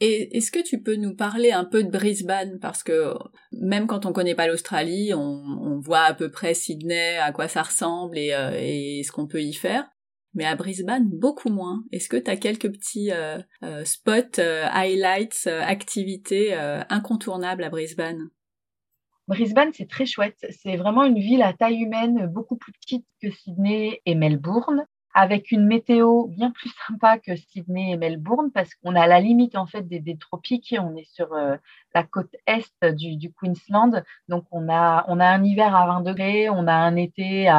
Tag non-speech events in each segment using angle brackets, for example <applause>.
Et est-ce que tu peux nous parler un peu de Brisbane? Parce que même quand on connaît pas l'Australie, on, voit à peu près Sydney, à quoi ça ressemble et, euh, et ce qu'on peut y faire. Mais à Brisbane, beaucoup moins. Est-ce que tu as quelques petits euh, euh, spots, highlights, activités incontournables à Brisbane? Brisbane, c'est très chouette. C'est vraiment une ville à taille humaine, beaucoup plus petite que Sydney et Melbourne avec une météo bien plus sympa que Sydney et Melbourne parce qu'on a la limite en fait des, tropiques. On est sur euh, la côte est du, Queensland, donc on a on a un hiver à 20 degrés, on a un été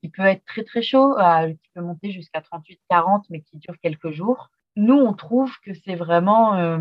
qui peut être très très chaud, qui peut monter jusqu'à 38-40, mais qui dure quelques jours. Nous, on trouve que c'est vraiment euh,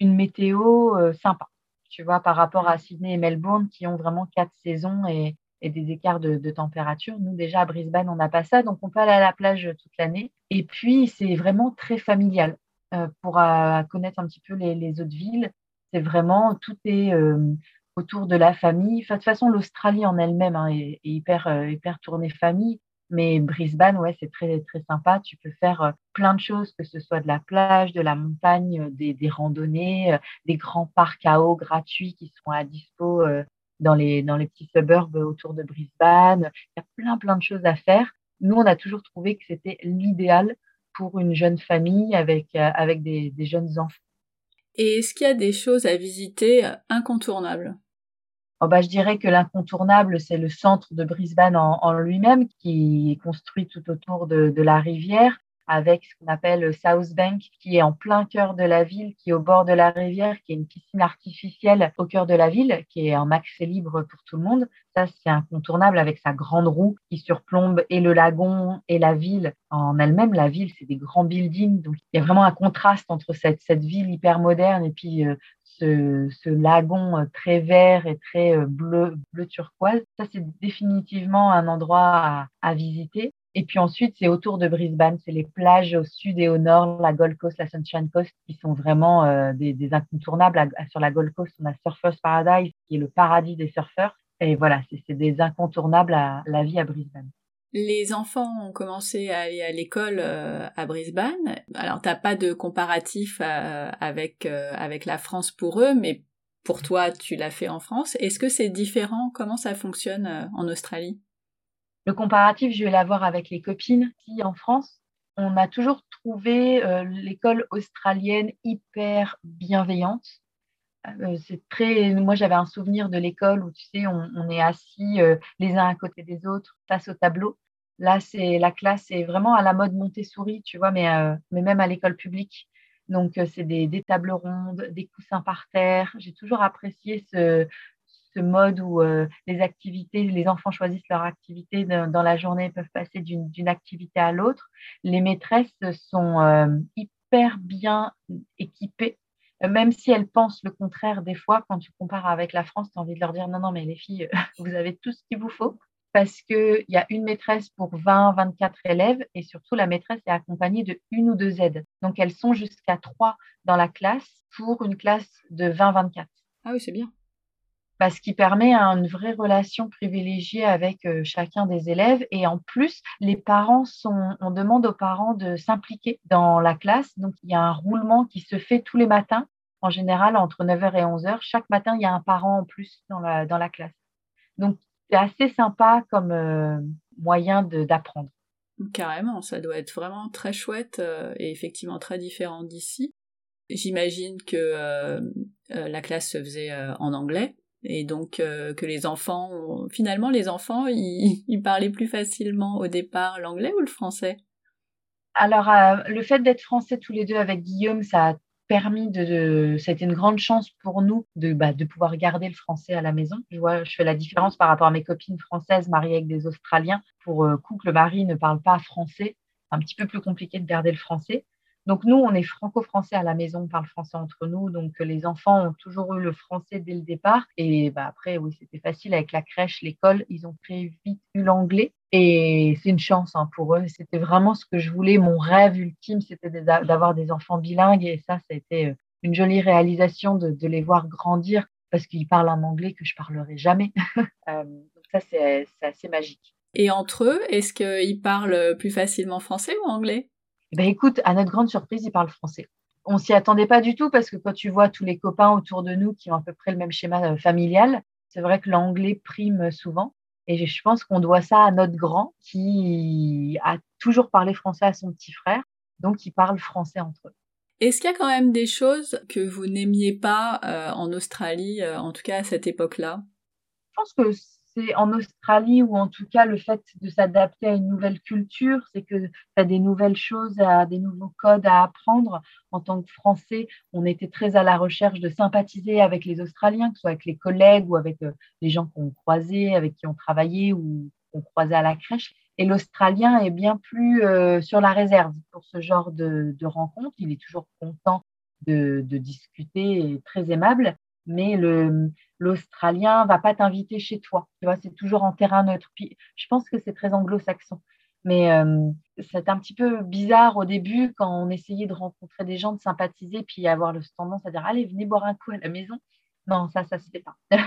une météo euh, sympa, tu vois, par rapport à Sydney et Melbourne qui ont vraiment quatre saisons et, des écarts de, température. Nous, déjà, à Brisbane, on n'a pas ça, donc on peut aller à la plage toute l'année. Et puis, c'est vraiment très familial. Euh, pour euh, connaître un petit peu les, autres villes, c'est vraiment, tout est euh, autour de la famille. de toute façon, l'Australie en elle-même hein, est, hyper, hyper tournée famille. Mais Brisbane, ouais, c'est très, très sympa. Tu peux faire plein de choses, que ce soit de la plage, de la montagne, des, des randonnées, des grands parcs à eau gratuits qui sont à dispo dans les, dans les petits suburbs autour de Brisbane. Il y a plein, plein de choses à faire. Nous, on a toujours trouvé que c'était l'idéal pour une jeune famille avec, euh, avec des, des jeunes enfants. Et est-ce qu'il y a des choses à visiter incontournables? Oh bah, Je dirais que l'incontournable, c'est le centre de Brisbane en, en lui-même, qui est construit tout autour de, de la rivière avec ce qu'on appelle South Bank, qui est en plein cœur de la ville, qui est au bord de la rivière, qui est une piscine artificielle au cœur de la ville, qui est un accès libre pour tout le monde. Ça, c'est incontournable avec sa grande roue qui surplombe et le lagon et la ville en elle-même. La ville, c'est des grands buildings. Donc, il y a vraiment un contraste entre cette, ville hyper moderne et puis euh, ce, lagon euh, très vert et très euh, bleu, bleu turquoise. Ça, c'est définitivement un endroit à visiter. Et puis ensuite, c'est autour de Brisbane, c'est les plages au sud et au nord, la Gold Coast, la Sunshine Coast, qui sont vraiment euh, des, incontournables. sur la Gold Coast, on a Surfers Paradise, qui est le paradis des surfeurs. Et voilà, c'est des incontournables à la vie à Brisbane. Les enfants ont commencé à aller à l'école euh, à Brisbane. Alors, t'as pas de comparatif euh, avec avec la France pour eux, mais pour toi, tu l'as fait en France. Est-ce que c'est différent? Comment ça fonctionne en Australie? Le comparatif, je vais l'avoir avec les copines. Si en France, on a toujours trouvé euh, l'école australienne hyper bienveillante. Euh, c'est très. Moi, j'avais un souvenir de l'école où tu sais, on, est assis euh, les uns à côté des autres face au tableau. Là, c'est la classe est vraiment à la mode Montessori, tu vois, mais, même à l'école publique. Donc, c'est des, tables rondes, des coussins par terre. J'ai toujours apprécié ce, mode où euh, les activités, les enfants choisissent leur activité dans la journée, peuvent passer d'une activité à l'autre. Les maîtresses sont euh, hyper bien équipées, même si elles pensent le contraire des fois. Quand tu compares avec la France, tu as envie de leur dire non, non, mais les filles, <laughs> vous avez tout ce qu'il vous faut parce qu'il y a une maîtresse pour 20, 24 élèves et surtout la maîtresse est accompagnée de une ou deux aides. Donc elles sont jusqu'à trois dans la classe pour une classe de 20, 24. Ah oui, c'est bien. Bah, ce qui permet une vraie relation privilégiée avec euh, chacun des élèves. Et en plus, les parents sont, on demande aux parents de s'impliquer dans la classe. Donc, il y a un roulement qui se fait tous les matins, en général entre 9h et 11h. Chaque matin, il y a un parent en plus dans la, dans la classe. Donc, c'est assez sympa comme euh, moyen d'apprendre. Carrément, ça doit être vraiment très chouette euh, et effectivement très différent d'ici. J'imagine que la classe se faisait en anglais et donc euh, que les enfants, finalement les enfants, <laughs> ils, parlaient plus facilement au départ l'anglais ou le français? Alors euh, le fait d'être français tous les deux avec Guillaume, ça a permis de, ça a été une grande chance pour nous de, bah, de pouvoir garder le français à la maison. Je vois, je fais la différence par rapport à mes copines françaises mariées avec des Australiens. Pour euh, coup le mari ne parle pas français, un petit peu plus compliqué de garder le français. Donc nous, on est franco-français à la maison, on parle français entre nous. Donc les enfants ont toujours eu le français dès le départ. Et bah, après, oui, c'était facile avec la crèche, l'école. Ils ont très vite eu l'anglais. Et c'est une chance hein, pour eux. C'était vraiment ce que je voulais. Mon rêve ultime, c'était d'avoir des enfants bilingues. Et ça, ça a été euh, une jolie réalisation de, les voir grandir parce qu'ils parlent un anglais que je parlerai jamais. <laughs> Euh, donc ça, c'est assez magique. Et entre eux, est-ce qu'ils parlent plus facilement français ou anglais? Eh ben, écoute, à notre grande surprise, ils parlent français. on s'y attendait pas du tout parce que quand tu vois tous les copains autour de nous qui ont à peu près le même schéma euh, familial, c'est vrai que l'anglais prime souvent. Et je pense qu'on doit ça à notre grand qui a toujours parlé français à son petit frère, donc ils parlent français entre eux. Est-ce qu'il y a quand même des choses que vous n'aimiez pas euh, en Australie, euh, en tout cas à cette époque-là? Je pense que c'est en Australie ou en tout cas le fait de s'adapter à une nouvelle culture, c'est que tu as des nouvelles choses, des nouveaux codes à apprendre. En tant que Français, on était très à la recherche de sympathiser avec les Australiens, que ce soit avec les collègues ou avec euh, les gens qu'on croisait, avec qui on travaillait ou qu'on croisait à la crèche. Et l'Australien est bien plus euh, sur la réserve pour ce genre de, de rencontre. Il est toujours content de discuter et très aimable mais le l'Australien va pas t'inviter chez toi. Tu vois, c'est toujours en terrain neutre. Puis, je pense que c'est très anglo-saxon. Mais euh, c'est un petit peu bizarre au début quand on essayait de rencontrer des gens, de sympathiser, puis avoir le tendance à dire allez, venez boire un coup à la maison. Non, ça, ça se fait pas. <laughs>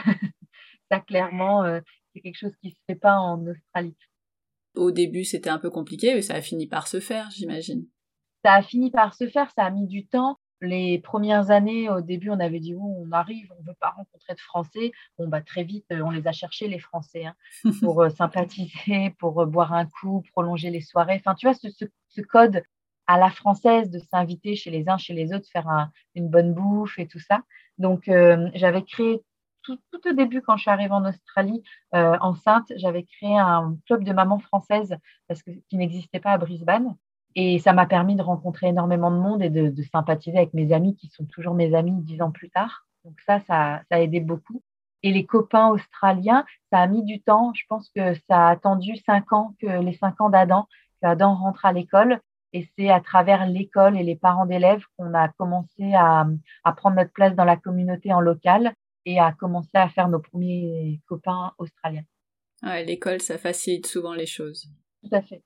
ça, clairement, euh, c'est quelque chose qui se fait pas en Australie. Au début, c'était un peu compliqué, mais ça a fini par se faire, j'imagine. Ça a fini par se faire, ça a mis du temps les premières années, au début, on avait dit on arrive, on ne veut pas rencontrer de Français. Bon, bah, très vite, euh, on les a cherchés, les Français, hein, <laughs> pour euh, sympathiser, pour euh, boire un coup, prolonger les soirées. Enfin, tu vois, ce, code à la française de s'inviter chez les uns, chez les autres, faire une bonne bouffe et tout ça. Donc, j'avais créé tout, au début, quand je suis arrivée en Australie, enceinte, j'avais créé un club de mamans françaises parce que, qui n'existait pas à Brisbane. Et ça m'a permis de rencontrer énormément de monde et de, sympathiser avec mes amis qui sont toujours mes amis dix ans plus tard. Donc ça, ça, a aidé beaucoup. Et les copains australiens, ça a mis du temps. Je pense que ça a attendu cinq ans, que les cinq ans d'Adam, qu'Adam rentre à l'école. Et c'est à travers l'école et les parents d'élèves qu'on a commencé à, à, prendre notre place dans la communauté en local et à commencer à faire nos premiers copains australiens. Ouais, l'école, ça facilite souvent les choses. Tout à fait.